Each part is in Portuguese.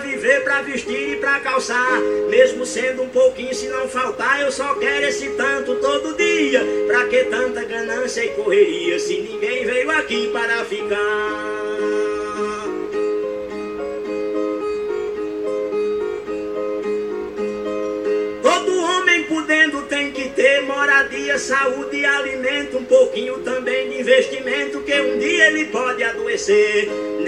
Viver, pra vestir e pra calçar. Mesmo sendo um pouquinho, se não faltar, eu só quero esse tanto todo dia. Pra que tanta ganância e correria, se ninguém veio aqui para ficar? Todo homem podendo tem que ter moradia, saúde e alimento, um pouquinho também de investimento, que um dia ele pode adoecer.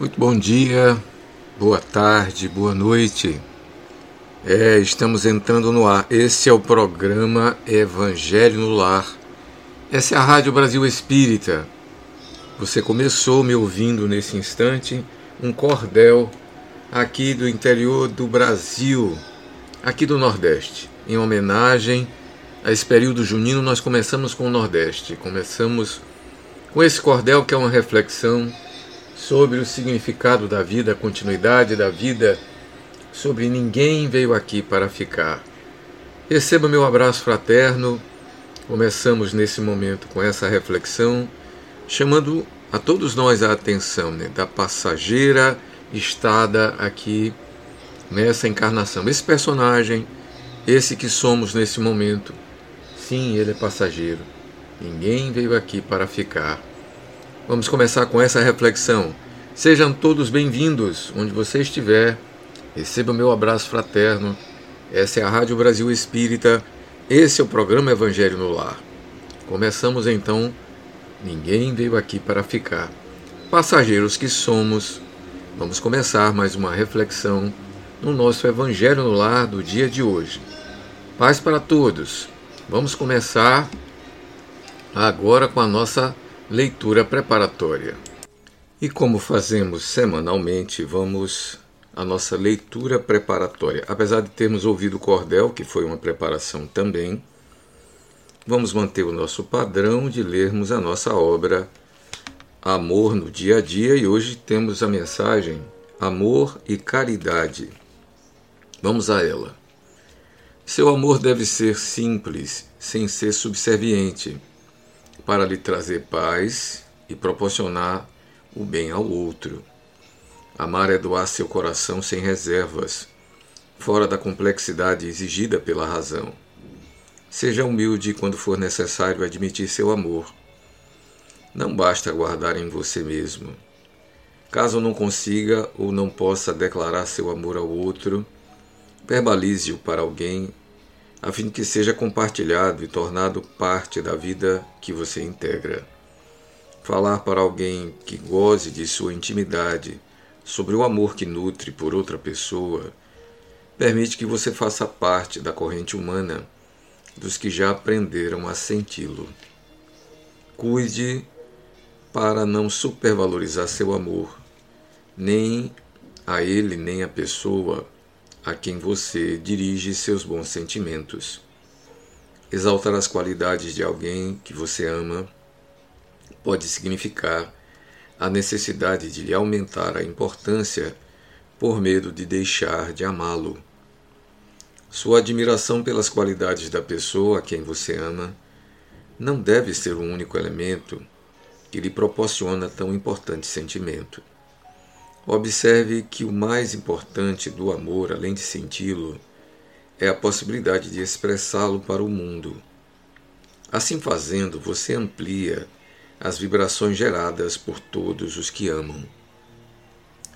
Muito bom dia, boa tarde, boa noite. É, estamos entrando no ar. Esse é o programa Evangelho no Lar. Essa é a Rádio Brasil Espírita. Você começou me ouvindo nesse instante um cordel aqui do interior do Brasil, aqui do Nordeste, em homenagem a esse período junino. Nós começamos com o Nordeste. Começamos com esse cordel que é uma reflexão sobre o significado da vida, a continuidade da vida, sobre ninguém veio aqui para ficar. Receba meu abraço fraterno. Começamos nesse momento com essa reflexão, chamando a todos nós a atenção né, da passageira estada aqui nessa encarnação. Esse personagem, esse que somos nesse momento, sim, ele é passageiro. Ninguém veio aqui para ficar. Vamos começar com essa reflexão. Sejam todos bem-vindos, onde você estiver. Receba o meu abraço fraterno. Essa é a Rádio Brasil Espírita. Esse é o programa Evangelho no Lar. Começamos então. Ninguém veio aqui para ficar. Passageiros que somos, vamos começar mais uma reflexão no nosso Evangelho no Lar do dia de hoje. Paz para todos. Vamos começar agora com a nossa leitura preparatória. E como fazemos semanalmente, vamos à nossa leitura preparatória. Apesar de termos ouvido o cordel, que foi uma preparação também, vamos manter o nosso padrão de lermos a nossa obra Amor no Dia a Dia e hoje temos a mensagem Amor e Caridade. Vamos a ela. Seu amor deve ser simples, sem ser subserviente, para lhe trazer paz e proporcionar o bem ao outro. Amar é doar seu coração sem reservas, fora da complexidade exigida pela razão. Seja humilde quando for necessário admitir seu amor. Não basta guardar em você mesmo. Caso não consiga ou não possa declarar seu amor ao outro, verbalize-o para alguém, a fim de que seja compartilhado e tornado parte da vida que você integra. Falar para alguém que goze de sua intimidade sobre o amor que nutre por outra pessoa permite que você faça parte da corrente humana dos que já aprenderam a senti-lo. Cuide para não supervalorizar seu amor, nem a ele nem a pessoa a quem você dirige seus bons sentimentos. Exaltar as qualidades de alguém que você ama pode significar a necessidade de lhe aumentar a importância por medo de deixar de amá-lo. Sua admiração pelas qualidades da pessoa a quem você ama não deve ser o único elemento que lhe proporciona tão importante sentimento. Observe que o mais importante do amor, além de senti-lo, é a possibilidade de expressá-lo para o mundo. Assim fazendo, você amplia as vibrações geradas por todos os que amam.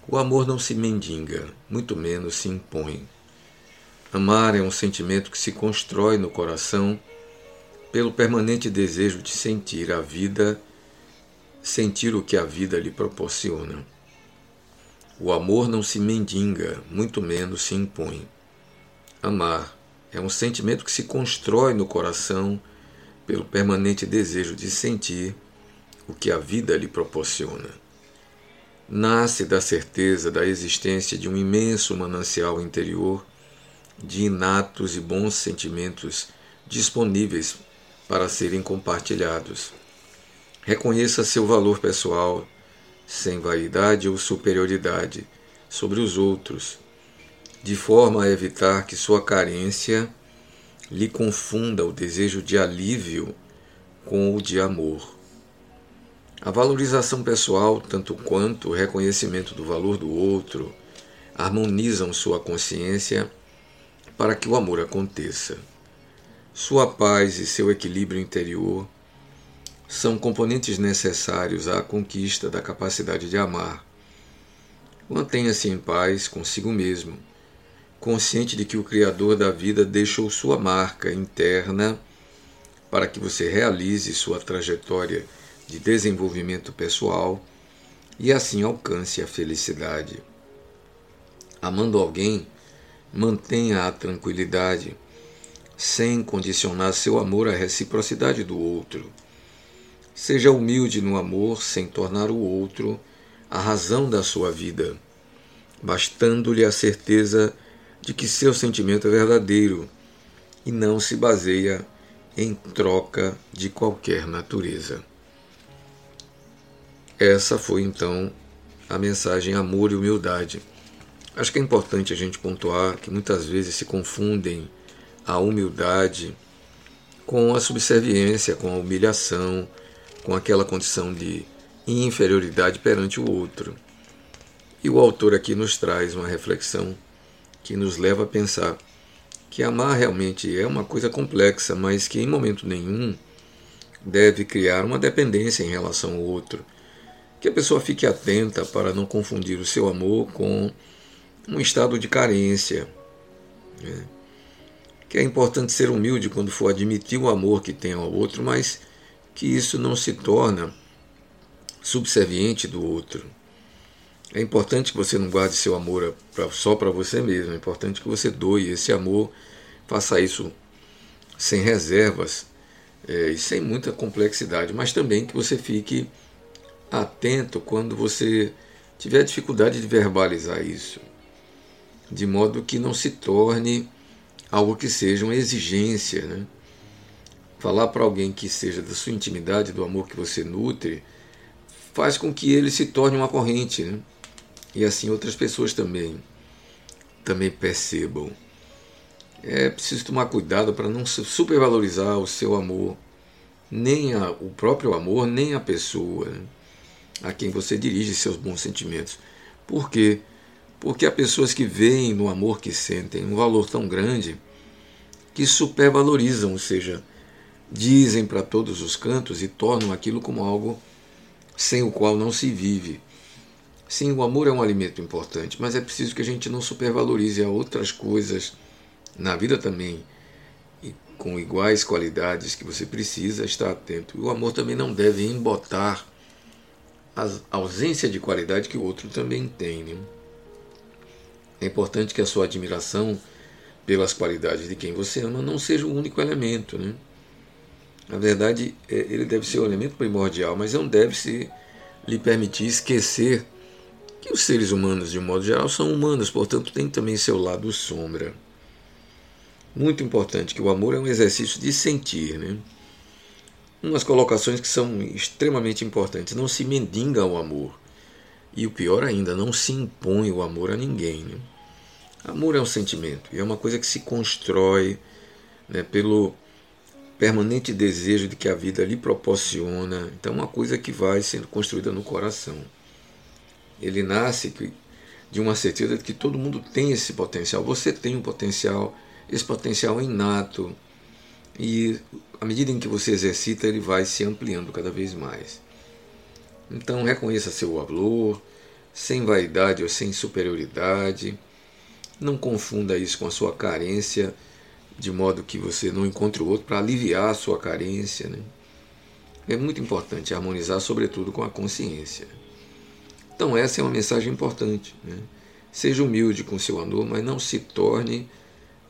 O amor não se mendiga, muito menos se impõe. Amar é um sentimento que se constrói no coração pelo permanente desejo de sentir a vida, sentir o que a vida lhe proporciona. O amor não se mendiga, muito menos se impõe. Amar é um sentimento que se constrói no coração pelo permanente desejo de sentir o que a vida lhe proporciona. Nasce da certeza da existência de um imenso manancial interior de inatos e bons sentimentos disponíveis para serem compartilhados. Reconheça seu valor pessoal, sem vaidade ou superioridade, sobre os outros, de forma a evitar que sua carência lhe confunda o desejo de alívio com o de amor. A valorização pessoal, tanto quanto o reconhecimento do valor do outro, harmonizam sua consciência para que o amor aconteça. Sua paz e seu equilíbrio interior são componentes necessários à conquista da capacidade de amar. Mantenha-se em paz consigo mesmo, consciente de que o Criador da vida deixou sua marca interna para que você realize sua trajetória de desenvolvimento pessoal e assim alcance a felicidade. Amando alguém, mantenha a tranquilidade, sem condicionar seu amor à reciprocidade do outro. Seja humilde no amor, sem tornar o outro a razão da sua vida, bastando-lhe a certeza de que seu sentimento é verdadeiro e não se baseia em troca de qualquer natureza. Essa foi então a mensagem Amor e Humildade Acho que é importante a gente pontuar que muitas vezes se confundem a humildade com a subserviência, com a humilhação, com aquela condição de inferioridade perante o outro. E o autor aqui nos traz uma reflexão que nos leva a pensar que amar realmente é uma coisa complexa, mas que em momento nenhum deve criar uma dependência em relação ao outro. Que a pessoa fique atenta para não confundir o seu amor com um estado de carência. Né? Que é importante ser humilde quando for admitir o amor que tem ao outro, mas que isso não se torna subserviente do outro. É importante que você não guarde seu amor só para você mesmo, é importante que você doe esse amor, faça isso sem reservas é, e sem muita complexidade, mas também que você fique atento quando você tiver dificuldade de verbalizar isso de modo que não se torne algo que seja uma exigência. Né? Falar para alguém que seja da sua intimidade, do amor que você nutre, faz com que ele se torne uma corrente, né? E assim outras pessoas também também percebam. É preciso tomar cuidado para não supervalorizar o seu amor, nem a, o próprio amor, nem a pessoa né? a quem você dirige seus bons sentimentos. Por quê? Porque há pessoas que veem no amor que sentem um valor tão grande que supervalorizam, ou seja, dizem para todos os cantos e tornam aquilo como algo sem o qual não se vive. Sim, o amor é um alimento importante, mas é preciso que a gente não supervalorize a outras coisas na vida também, e com iguais qualidades que você precisa estar atento. O amor também não deve embotar a ausência de qualidade que o outro também tem. Né? É importante que a sua admiração pelas qualidades de quem você ama não seja o único elemento. Né? Na verdade, é, ele deve ser o elemento primordial, mas não deve se lhe permitir esquecer que os seres humanos, de um modo geral, são humanos, portanto, tem também seu lado sombra. Muito importante que o amor é um exercício de sentir, né? Umas colocações que são extremamente importantes. Não se mendiga o amor. E o pior ainda, não se impõe o amor a ninguém. Né? Amor é um sentimento e é uma coisa que se constrói né, pelo permanente desejo de que a vida lhe proporciona. Então, uma coisa que vai sendo construída no coração. Ele nasce de uma certeza de que todo mundo tem esse potencial. Você tem um potencial, esse potencial é inato. E à medida em que você exercita, ele vai se ampliando cada vez mais. Então, reconheça seu valor, sem vaidade ou sem superioridade. Não confunda isso com a sua carência de modo que você não encontre o outro para aliviar a sua carência. Né? É muito importante harmonizar, sobretudo, com a consciência. Então, essa é uma mensagem importante. Né? Seja humilde com seu amor, mas não se torne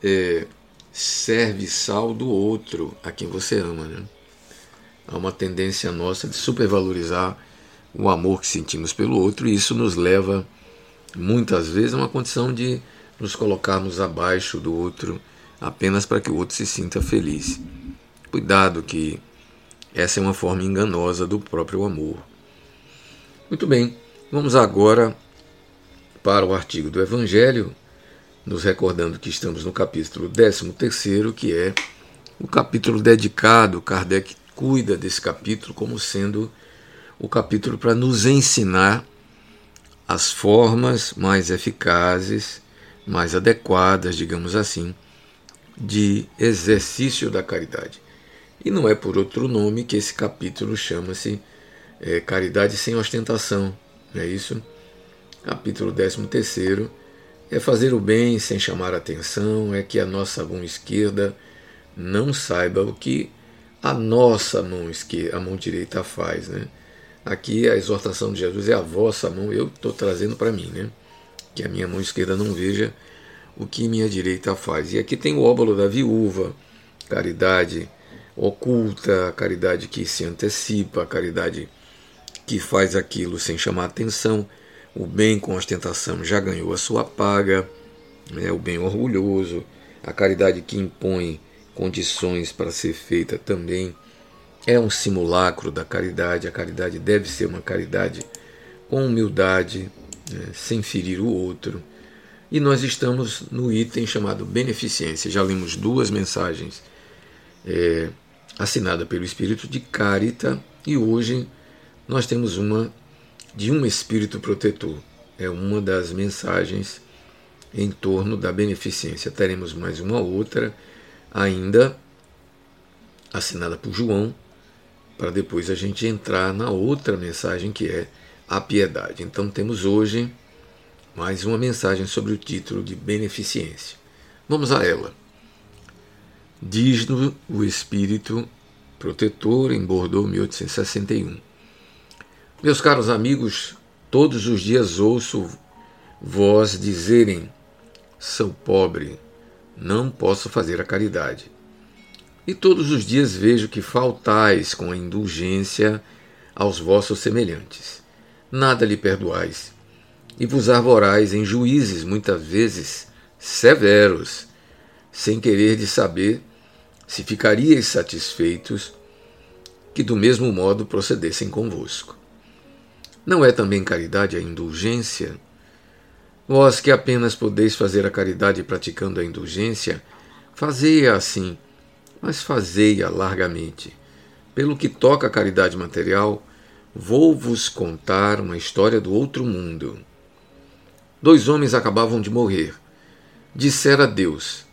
é, serviçal do outro, a quem você ama. Né? Há uma tendência nossa de supervalorizar o amor que sentimos pelo outro, e isso nos leva, muitas vezes, a uma condição de nos colocarmos abaixo do outro apenas para que o outro se sinta feliz. Cuidado que essa é uma forma enganosa do próprio amor. Muito bem, vamos agora para o artigo do Evangelho, nos recordando que estamos no capítulo 13, que é o capítulo dedicado, Kardec cuida desse capítulo como sendo o capítulo para nos ensinar as formas mais eficazes, mais adequadas, digamos assim, de exercício da caridade. E não é por outro nome que esse capítulo chama-se é, Caridade sem Ostentação, não é isso? Capítulo 13 é fazer o bem sem chamar atenção, é que a nossa mão esquerda não saiba o que a nossa mão esquerda, a mão direita faz, né? Aqui a exortação de Jesus é a vossa mão, eu estou trazendo para mim, né? Que a minha mão esquerda não veja o que minha direita faz. E aqui tem o óbolo da viúva, caridade oculta, caridade que se antecipa, caridade que faz aquilo sem chamar atenção. O bem com ostentação já ganhou a sua paga, né? o bem orgulhoso, a caridade que impõe condições para ser feita também é um simulacro da caridade. A caridade deve ser uma caridade com humildade, né? sem ferir o outro e nós estamos no item chamado Beneficência. Já lemos duas mensagens é, assinada pelo Espírito de Carita e hoje nós temos uma de um Espírito Protetor. É uma das mensagens em torno da beneficência. Teremos mais uma outra ainda assinada por João, para depois a gente entrar na outra mensagem que é a piedade. Então temos hoje mais uma mensagem sobre o título de beneficência. Vamos a ela. Diz-nos o Espírito Protetor em Bordeaux, 1861. Meus caros amigos, todos os dias ouço vós dizerem: sou pobre, não posso fazer a caridade. E todos os dias vejo que faltais com a indulgência aos vossos semelhantes. Nada lhe perdoais e vos arvorais em juízes muitas vezes severos, sem querer de saber se ficariais satisfeitos, que do mesmo modo procedessem convosco. Não é também caridade a indulgência? Vós que apenas podeis fazer a caridade praticando a indulgência, fazei-a assim, mas fazei-a largamente. Pelo que toca à caridade material, vou-vos contar uma história do outro mundo. Dois homens acabavam de morrer. Dissera Deus: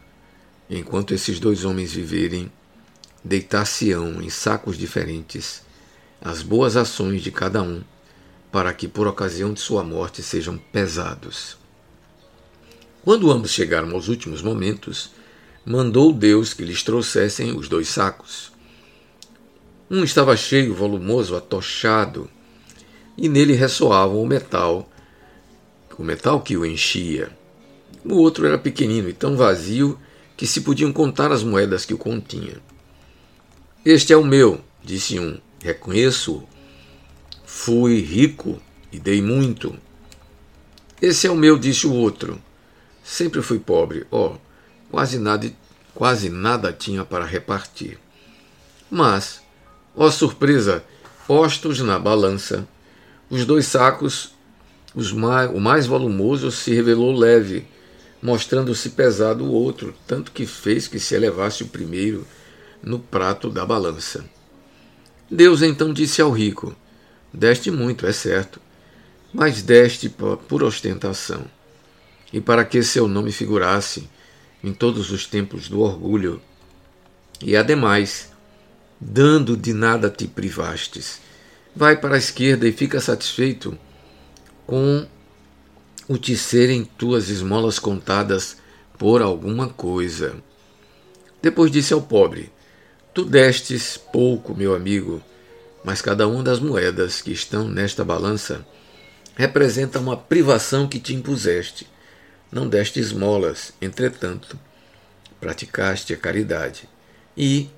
Enquanto esses dois homens viverem, deitar-se-ão em sacos diferentes as boas ações de cada um, para que por ocasião de sua morte sejam pesados. Quando ambos chegaram aos últimos momentos, mandou Deus que lhes trouxessem os dois sacos. Um estava cheio, volumoso, atochado, e nele ressoava o metal, o metal que o enchia. O outro era pequenino e tão vazio que se podiam contar as moedas que o continha. Este é o meu, disse um. Reconheço-o. Fui rico e dei muito. Esse é o meu, disse o outro. Sempre fui pobre, ó, oh, quase nada, quase nada tinha para repartir. Mas, ó surpresa, postos na balança, os dois sacos, os mais, o mais volumoso se revelou leve, mostrando-se pesado o outro, tanto que fez que se elevasse o primeiro no prato da balança. Deus então disse ao rico: Deste muito, é certo, mas deste por ostentação e para que seu nome figurasse em todos os templos do orgulho. E ademais, dando de nada te privastes, vai para a esquerda e fica satisfeito com o te serem tuas esmolas contadas por alguma coisa. Depois disse ao pobre: Tu destes pouco, meu amigo, mas cada uma das moedas que estão nesta balança representa uma privação que te impuseste não deste esmolas, entretanto, praticaste a caridade. E,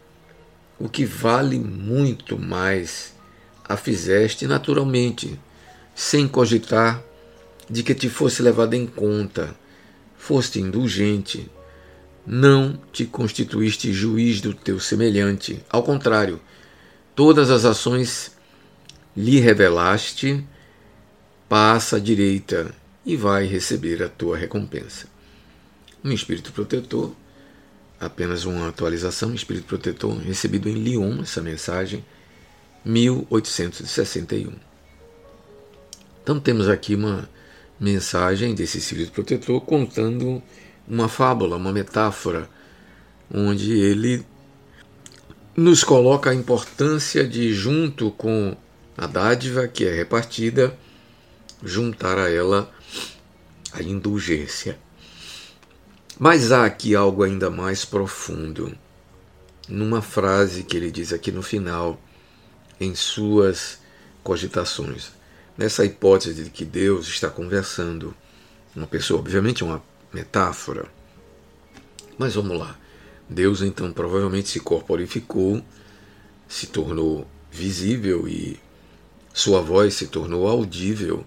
o que vale muito mais, a fizeste naturalmente, sem cogitar de que te fosse levado em conta, foste indulgente, não te constituíste juiz do teu semelhante. Ao contrário, todas as ações lhe revelaste, passa à direita e vai receber a tua recompensa. Um espírito protetor, apenas uma atualização, espírito protetor recebido em Lyon, essa mensagem, 1861. Então temos aqui uma mensagem desse espírito protetor contando uma fábula, uma metáfora, onde ele nos coloca a importância de, junto com a dádiva que é repartida, juntar a ela a indulgência. Mas há aqui algo ainda mais profundo. Numa frase que ele diz aqui no final, em suas cogitações, nessa hipótese de que Deus está conversando, uma pessoa, obviamente é uma metáfora, mas vamos lá. Deus então provavelmente se corporificou, se tornou visível e sua voz se tornou audível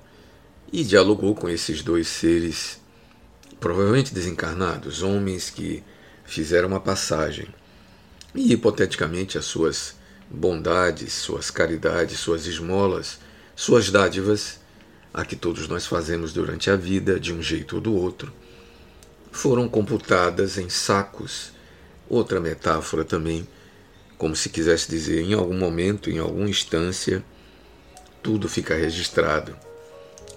e dialogou com esses dois seres, provavelmente desencarnados, homens que fizeram uma passagem. E hipoteticamente as suas bondades, suas caridades, suas esmolas, suas dádivas, a que todos nós fazemos durante a vida, de um jeito ou do outro, foram computadas em sacos. Outra metáfora também, como se quisesse dizer, em algum momento, em alguma instância, tudo fica registrado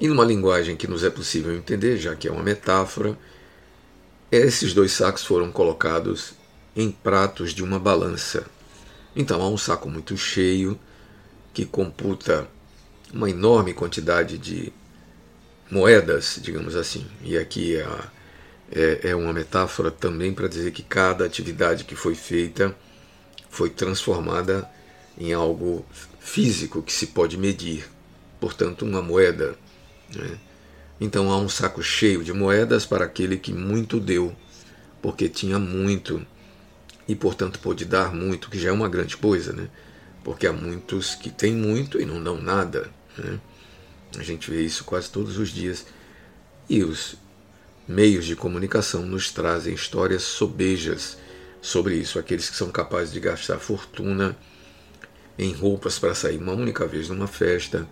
e numa linguagem que nos é possível entender, já que é uma metáfora, esses dois sacos foram colocados em pratos de uma balança. Então há um saco muito cheio que computa uma enorme quantidade de moedas, digamos assim. E aqui é, é, é uma metáfora também para dizer que cada atividade que foi feita foi transformada em algo físico que se pode medir. Portanto, uma moeda né? Então há um saco cheio de moedas para aquele que muito deu, porque tinha muito e, portanto, pôde dar muito, que já é uma grande coisa, né? porque há muitos que têm muito e não dão nada. Né? A gente vê isso quase todos os dias. E os meios de comunicação nos trazem histórias sobejas sobre isso. Aqueles que são capazes de gastar fortuna em roupas para sair uma única vez numa festa,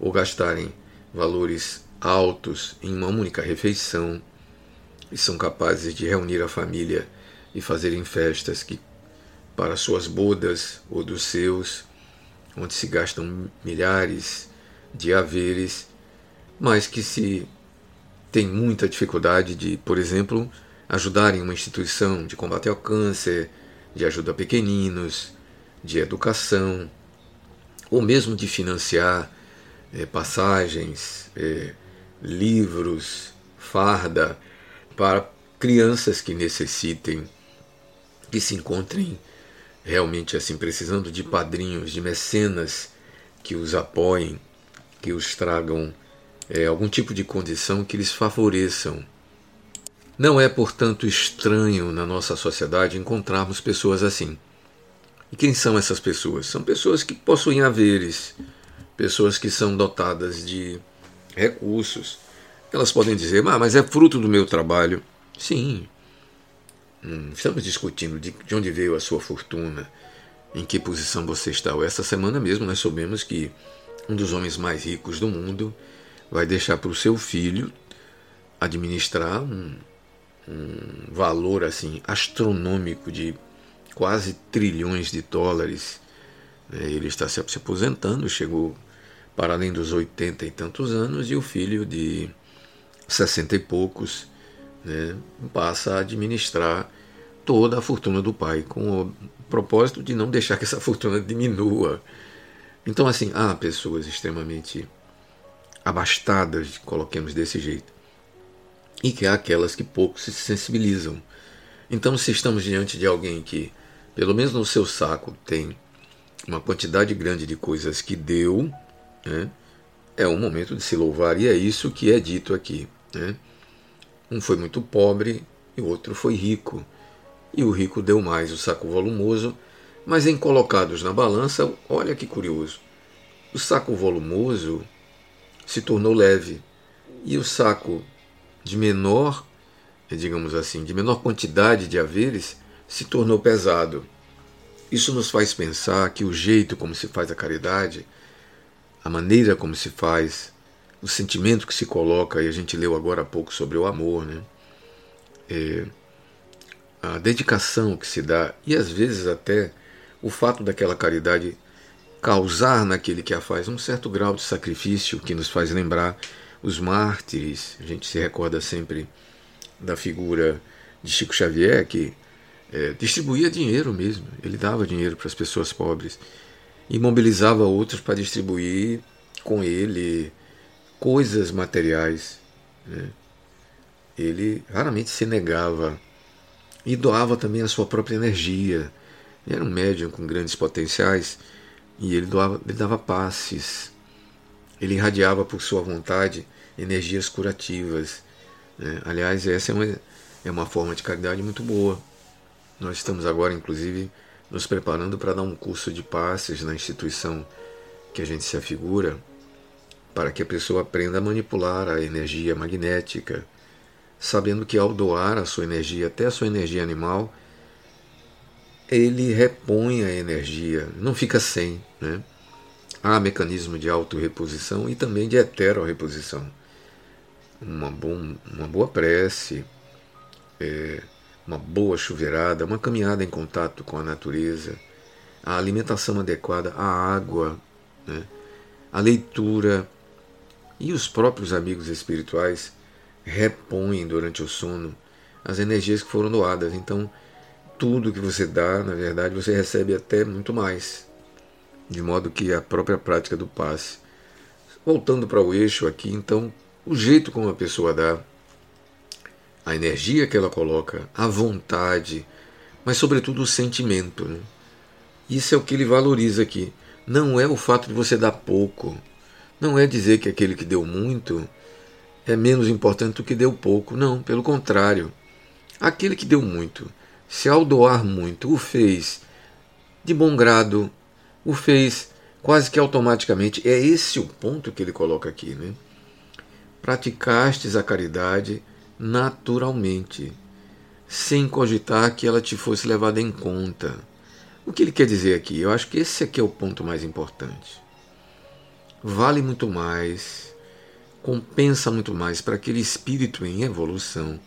ou gastarem valores altos em uma única refeição, e são capazes de reunir a família e fazerem festas que para suas bodas ou dos seus, onde se gastam milhares de haveres, mas que se tem muita dificuldade de, por exemplo, ajudarem uma instituição de combate ao câncer, de ajuda a pequeninos, de educação, ou mesmo de financiar é, passagens, é, livros, farda para crianças que necessitem, que se encontrem realmente assim precisando de padrinhos, de mecenas que os apoiem, que os tragam é, algum tipo de condição que lhes favoreçam. Não é, portanto, estranho na nossa sociedade encontrarmos pessoas assim. E quem são essas pessoas? São pessoas que possuem haveres, pessoas que são dotadas de recursos. Elas podem dizer, ah, mas é fruto do meu trabalho. Sim. Hum, estamos discutindo de, de onde veio a sua fortuna, em que posição você está. Essa semana mesmo nós soubemos que um dos homens mais ricos do mundo vai deixar para o seu filho administrar um, um valor assim astronômico de quase trilhões de dólares. É, ele está se aposentando, chegou para além dos 80 e tantos anos, e o filho de 60 e poucos né, passa a administrar toda a fortuna do pai, com o propósito de não deixar que essa fortuna diminua. Então, assim, há pessoas extremamente abastadas, coloquemos desse jeito, e que há aquelas que pouco se sensibilizam. Então, se estamos diante de alguém que, pelo menos no seu saco, tem uma quantidade grande de coisas que deu, né, é um momento de se louvar, e é isso que é dito aqui. Né? Um foi muito pobre e o outro foi rico. E o rico deu mais o saco volumoso, mas em colocados na balança, olha que curioso. O saco volumoso se tornou leve. E o saco de menor, digamos assim, de menor quantidade de haveres, se tornou pesado. Isso nos faz pensar que o jeito como se faz a caridade, a maneira como se faz, o sentimento que se coloca, e a gente leu agora há pouco sobre o amor, né? É, a dedicação que se dá, e às vezes até o fato daquela caridade causar naquele que a faz um certo grau de sacrifício que nos faz lembrar os mártires. A gente se recorda sempre da figura de Chico Xavier, que é, distribuía dinheiro mesmo, ele dava dinheiro para as pessoas pobres e mobilizava outros para distribuir com ele coisas materiais. Né? Ele raramente se negava e doava também a sua própria energia. Era um médium com grandes potenciais e ele, doava, ele dava passes. Ele irradiava por sua vontade energias curativas. Né? Aliás, essa é uma, é uma forma de caridade muito boa. Nós estamos agora, inclusive, nos preparando para dar um curso de passes na instituição que a gente se afigura, para que a pessoa aprenda a manipular a energia magnética, sabendo que ao doar a sua energia, até a sua energia animal, ele repõe a energia, não fica sem. Né? Há mecanismo de autorreposição e também de heterorreposição. Uma, bom, uma boa prece, é, uma boa chuveirada, uma caminhada em contato com a natureza, a alimentação adequada, a água, né? a leitura e os próprios amigos espirituais repõem durante o sono as energias que foram doadas. Então, tudo que você dá, na verdade, você recebe até muito mais. De modo que a própria prática do passe. Voltando para o eixo aqui, então, o jeito como a pessoa dá, a energia que ela coloca, a vontade, mas sobretudo o sentimento. Né? Isso é o que ele valoriza aqui. Não é o fato de você dar pouco. Não é dizer que aquele que deu muito é menos importante do que deu pouco. Não, pelo contrário. Aquele que deu muito se ao doar muito o fez de bom grado, o fez quase que automaticamente. É esse o ponto que ele coloca aqui, né? Praticastes a caridade naturalmente. sem cogitar que ela te fosse levada em conta. O que ele quer dizer aqui? Eu acho que esse aqui é o ponto mais importante. Vale muito mais, compensa muito mais para aquele espírito em evolução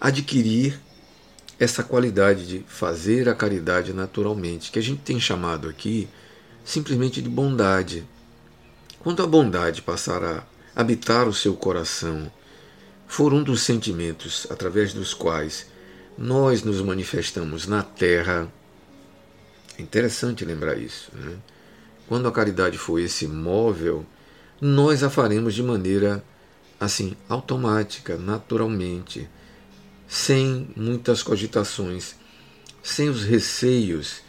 adquirir essa qualidade de fazer a caridade naturalmente, que a gente tem chamado aqui simplesmente de bondade. Quando a bondade passar a habitar o seu coração, for um dos sentimentos através dos quais nós nos manifestamos na terra, é interessante lembrar isso. Né? Quando a caridade for esse móvel, nós a faremos de maneira assim automática, naturalmente sem muitas cogitações, sem os receios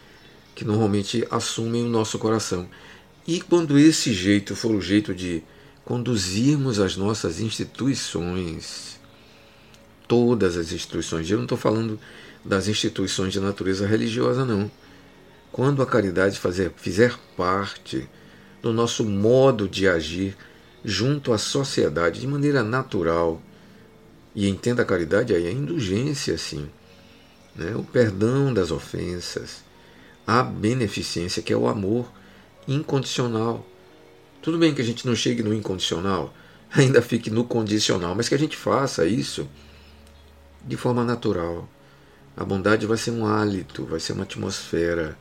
que normalmente assumem o nosso coração. E quando esse jeito for o jeito de conduzirmos as nossas instituições, todas as instituições, eu não estou falando das instituições de natureza religiosa, não. Quando a caridade fazer, fizer parte do nosso modo de agir junto à sociedade de maneira natural, e entenda a caridade aí, a indulgência, sim. Né? O perdão das ofensas, a beneficência, que é o amor incondicional. Tudo bem que a gente não chegue no incondicional, ainda fique no condicional, mas que a gente faça isso de forma natural. A bondade vai ser um hálito, vai ser uma atmosfera.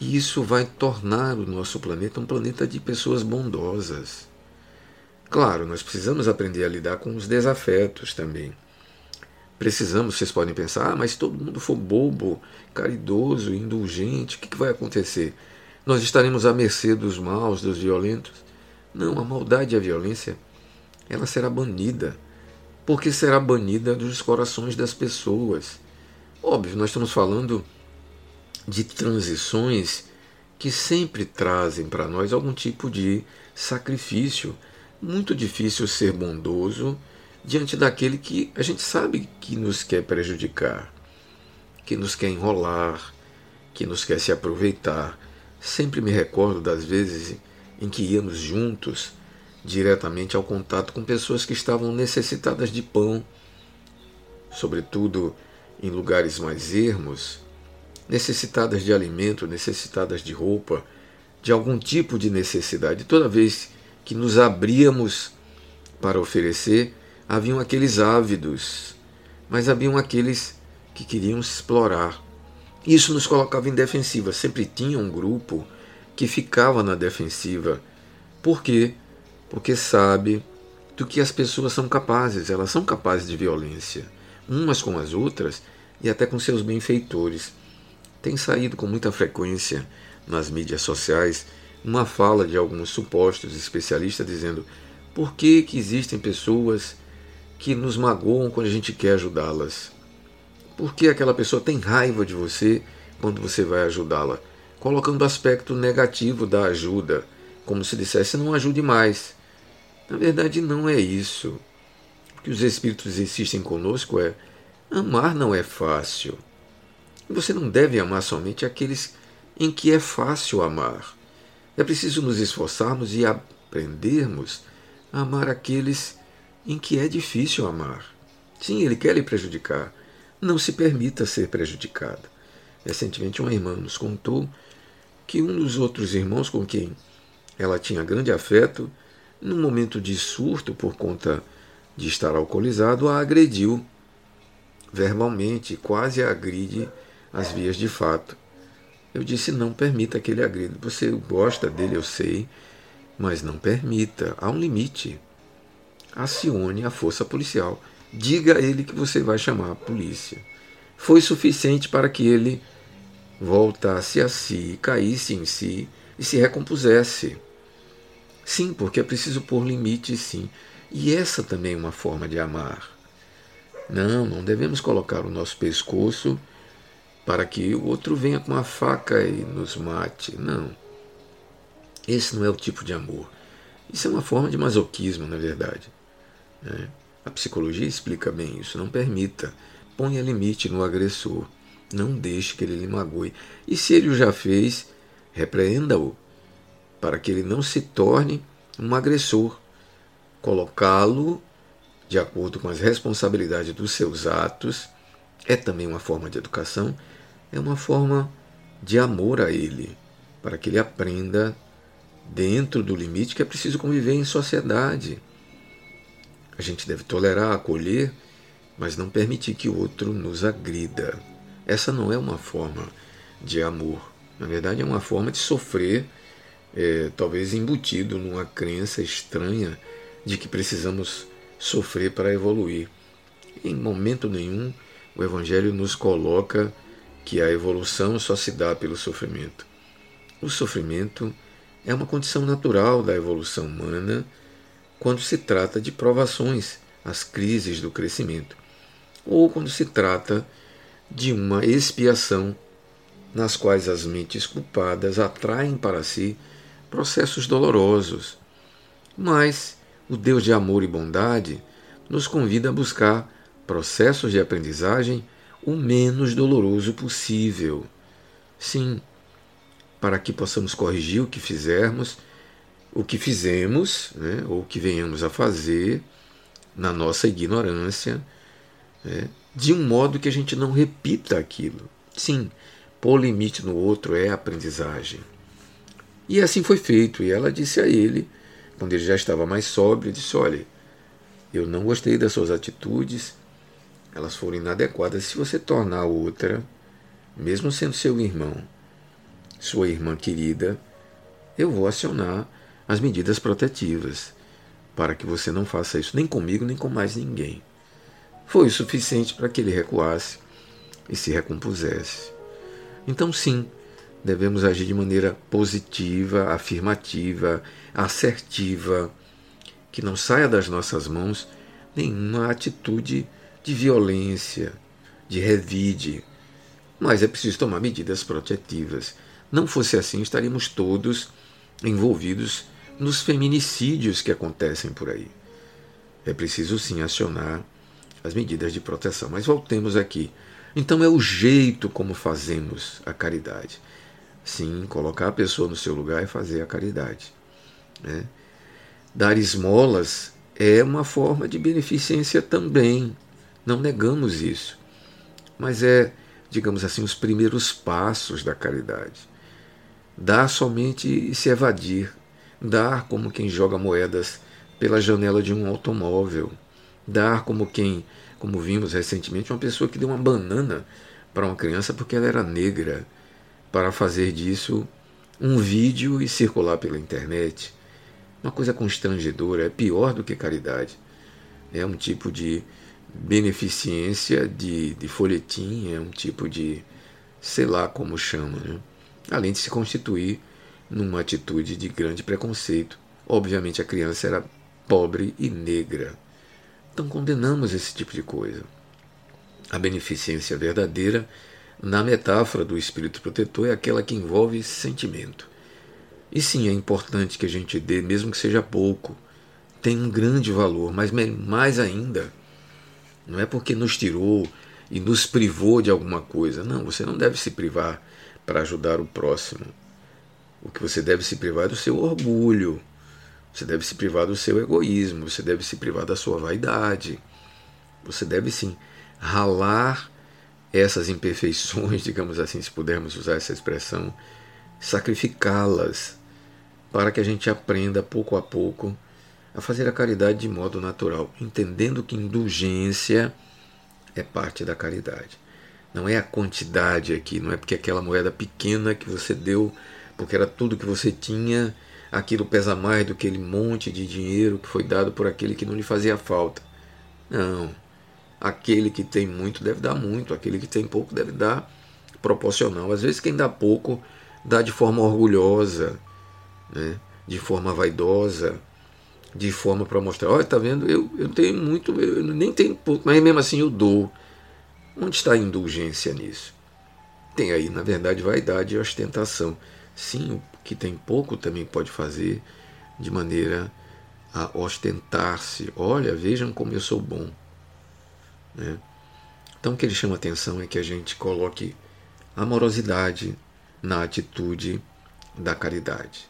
E isso vai tornar o nosso planeta um planeta de pessoas bondosas. Claro, nós precisamos aprender a lidar com os desafetos também. Precisamos, vocês podem pensar, ah, mas se todo mundo for bobo, caridoso, indulgente, o que, que vai acontecer? Nós estaremos à mercê dos maus, dos violentos? Não, a maldade e a violência, ela será banida. Porque será banida dos corações das pessoas. Óbvio, nós estamos falando de transições que sempre trazem para nós algum tipo de sacrifício muito difícil ser bondoso diante daquele que a gente sabe que nos quer prejudicar, que nos quer enrolar, que nos quer se aproveitar. Sempre me recordo das vezes em que íamos juntos diretamente ao contato com pessoas que estavam necessitadas de pão, sobretudo em lugares mais ermos, necessitadas de alimento, necessitadas de roupa, de algum tipo de necessidade. Toda vez que nos abríamos para oferecer, haviam aqueles ávidos, mas haviam aqueles que queriam explorar. Isso nos colocava em defensiva. Sempre tinha um grupo que ficava na defensiva. Por quê? Porque sabe do que as pessoas são capazes. Elas são capazes de violência, umas com as outras e até com seus benfeitores. Tem saído com muita frequência nas mídias sociais uma fala de alguns supostos especialistas dizendo por que, que existem pessoas que nos magoam quando a gente quer ajudá-las? Por que aquela pessoa tem raiva de você quando você vai ajudá-la? Colocando o aspecto negativo da ajuda, como se dissesse não ajude mais. Na verdade, não é isso. O que os Espíritos insistem conosco é: amar não é fácil. Você não deve amar somente aqueles em que é fácil amar. É preciso nos esforçarmos e aprendermos a amar aqueles em que é difícil amar. Sim, ele quer lhe prejudicar. Não se permita ser prejudicado. Recentemente, uma irmã nos contou que um dos outros irmãos com quem ela tinha grande afeto, num momento de surto por conta de estar alcoolizado, a agrediu verbalmente, quase a agride às vias de fato. Eu disse: não permita que ele agrida. Você gosta dele, eu sei, mas não permita. Há um limite. Acione a força policial. Diga a ele que você vai chamar a polícia. Foi suficiente para que ele voltasse a si, caísse em si e se recompusesse. Sim, porque é preciso pôr limites, sim. E essa também é uma forma de amar. Não, não devemos colocar o nosso pescoço para que o outro venha com a faca e nos mate. Não. Esse não é o tipo de amor. Isso é uma forma de masoquismo, na verdade. Né? A psicologia explica bem isso. Não permita. Ponha limite no agressor. Não deixe que ele lhe magoe. E se ele o já fez, repreenda-o, para que ele não se torne um agressor. Colocá-lo de acordo com as responsabilidades dos seus atos é também uma forma de educação, é uma forma de amor a ele, para que ele aprenda dentro do limite que é preciso conviver em sociedade. A gente deve tolerar, acolher, mas não permitir que o outro nos agrida. Essa não é uma forma de amor. Na verdade, é uma forma de sofrer, é, talvez embutido numa crença estranha de que precisamos sofrer para evoluir. Em momento nenhum, o Evangelho nos coloca que a evolução só se dá pelo sofrimento. O sofrimento é uma condição natural da evolução humana quando se trata de provações, as crises do crescimento, ou quando se trata de uma expiação nas quais as mentes culpadas atraem para si processos dolorosos. Mas o Deus de amor e bondade nos convida a buscar processos de aprendizagem o menos doloroso possível. Sim, para que possamos corrigir o que fizermos, o que fizemos, né, ou o que venhamos a fazer na nossa ignorância, né, de um modo que a gente não repita aquilo. Sim, pôr limite no outro é aprendizagem. E assim foi feito, e ela disse a ele, quando ele já estava mais sóbrio, disse: Olha, eu não gostei das suas atitudes, elas foram inadequadas. Se você tornar outra, mesmo sendo seu irmão, sua irmã querida, eu vou acionar as medidas protetivas para que você não faça isso nem comigo nem com mais ninguém. Foi o suficiente para que ele recuasse e se recompusesse. Então, sim, devemos agir de maneira positiva, afirmativa, assertiva, que não saia das nossas mãos nenhuma atitude de violência, de revide, mas é preciso tomar medidas protetivas não fosse assim, estaríamos todos envolvidos nos feminicídios que acontecem por aí. É preciso sim acionar as medidas de proteção. Mas voltemos aqui. Então é o jeito como fazemos a caridade. Sim, colocar a pessoa no seu lugar e fazer a caridade. Né? Dar esmolas é uma forma de beneficência também. Não negamos isso. Mas é, digamos assim, os primeiros passos da caridade. Dar somente e se evadir. Dar como quem joga moedas pela janela de um automóvel. Dar como quem, como vimos recentemente, uma pessoa que deu uma banana para uma criança porque ela era negra, para fazer disso um vídeo e circular pela internet. Uma coisa constrangedora, é pior do que caridade. É um tipo de beneficência de, de folhetim, é um tipo de, sei lá como chama, né? além de se constituir numa atitude de grande preconceito. Obviamente a criança era pobre e negra. Então condenamos esse tipo de coisa. A beneficência verdadeira, na metáfora do espírito protetor, é aquela que envolve sentimento. E sim, é importante que a gente dê, mesmo que seja pouco, tem um grande valor, mas mais ainda, não é porque nos tirou e nos privou de alguma coisa. Não, você não deve se privar para ajudar o próximo. O que você deve se privar é do seu orgulho, você deve se privar do seu egoísmo, você deve se privar da sua vaidade. Você deve sim ralar essas imperfeições, digamos assim, se pudermos usar essa expressão, sacrificá-las para que a gente aprenda pouco a pouco a fazer a caridade de modo natural, entendendo que indulgência é parte da caridade. Não é a quantidade aqui, não é porque aquela moeda pequena que você deu, porque era tudo que você tinha, aquilo pesa mais do que aquele monte de dinheiro que foi dado por aquele que não lhe fazia falta. Não. Aquele que tem muito deve dar muito, aquele que tem pouco deve dar proporcional. Às vezes quem dá pouco dá de forma orgulhosa, né? de forma vaidosa, de forma para mostrar, olha, tá vendo, eu, eu tenho muito, eu nem tenho pouco, mas mesmo assim eu dou. Onde está a indulgência nisso? Tem aí, na verdade, vaidade e ostentação. Sim, o que tem pouco também pode fazer de maneira a ostentar-se. Olha, vejam como eu sou bom. Né? Então, o que ele chama atenção é que a gente coloque amorosidade na atitude da caridade.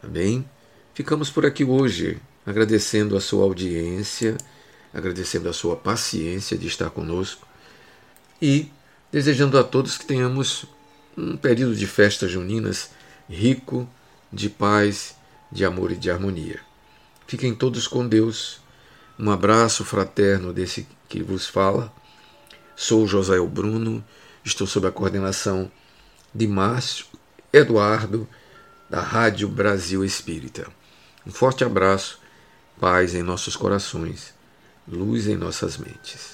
Tá bem? Ficamos por aqui hoje, agradecendo a sua audiência, agradecendo a sua paciência de estar conosco e desejando a todos que tenhamos um período de festas juninas rico de paz, de amor e de harmonia. Fiquem todos com Deus. Um abraço fraterno desse que vos fala. Sou José Bruno, estou sob a coordenação de Márcio Eduardo, da Rádio Brasil Espírita. Um forte abraço, paz em nossos corações, luz em nossas mentes.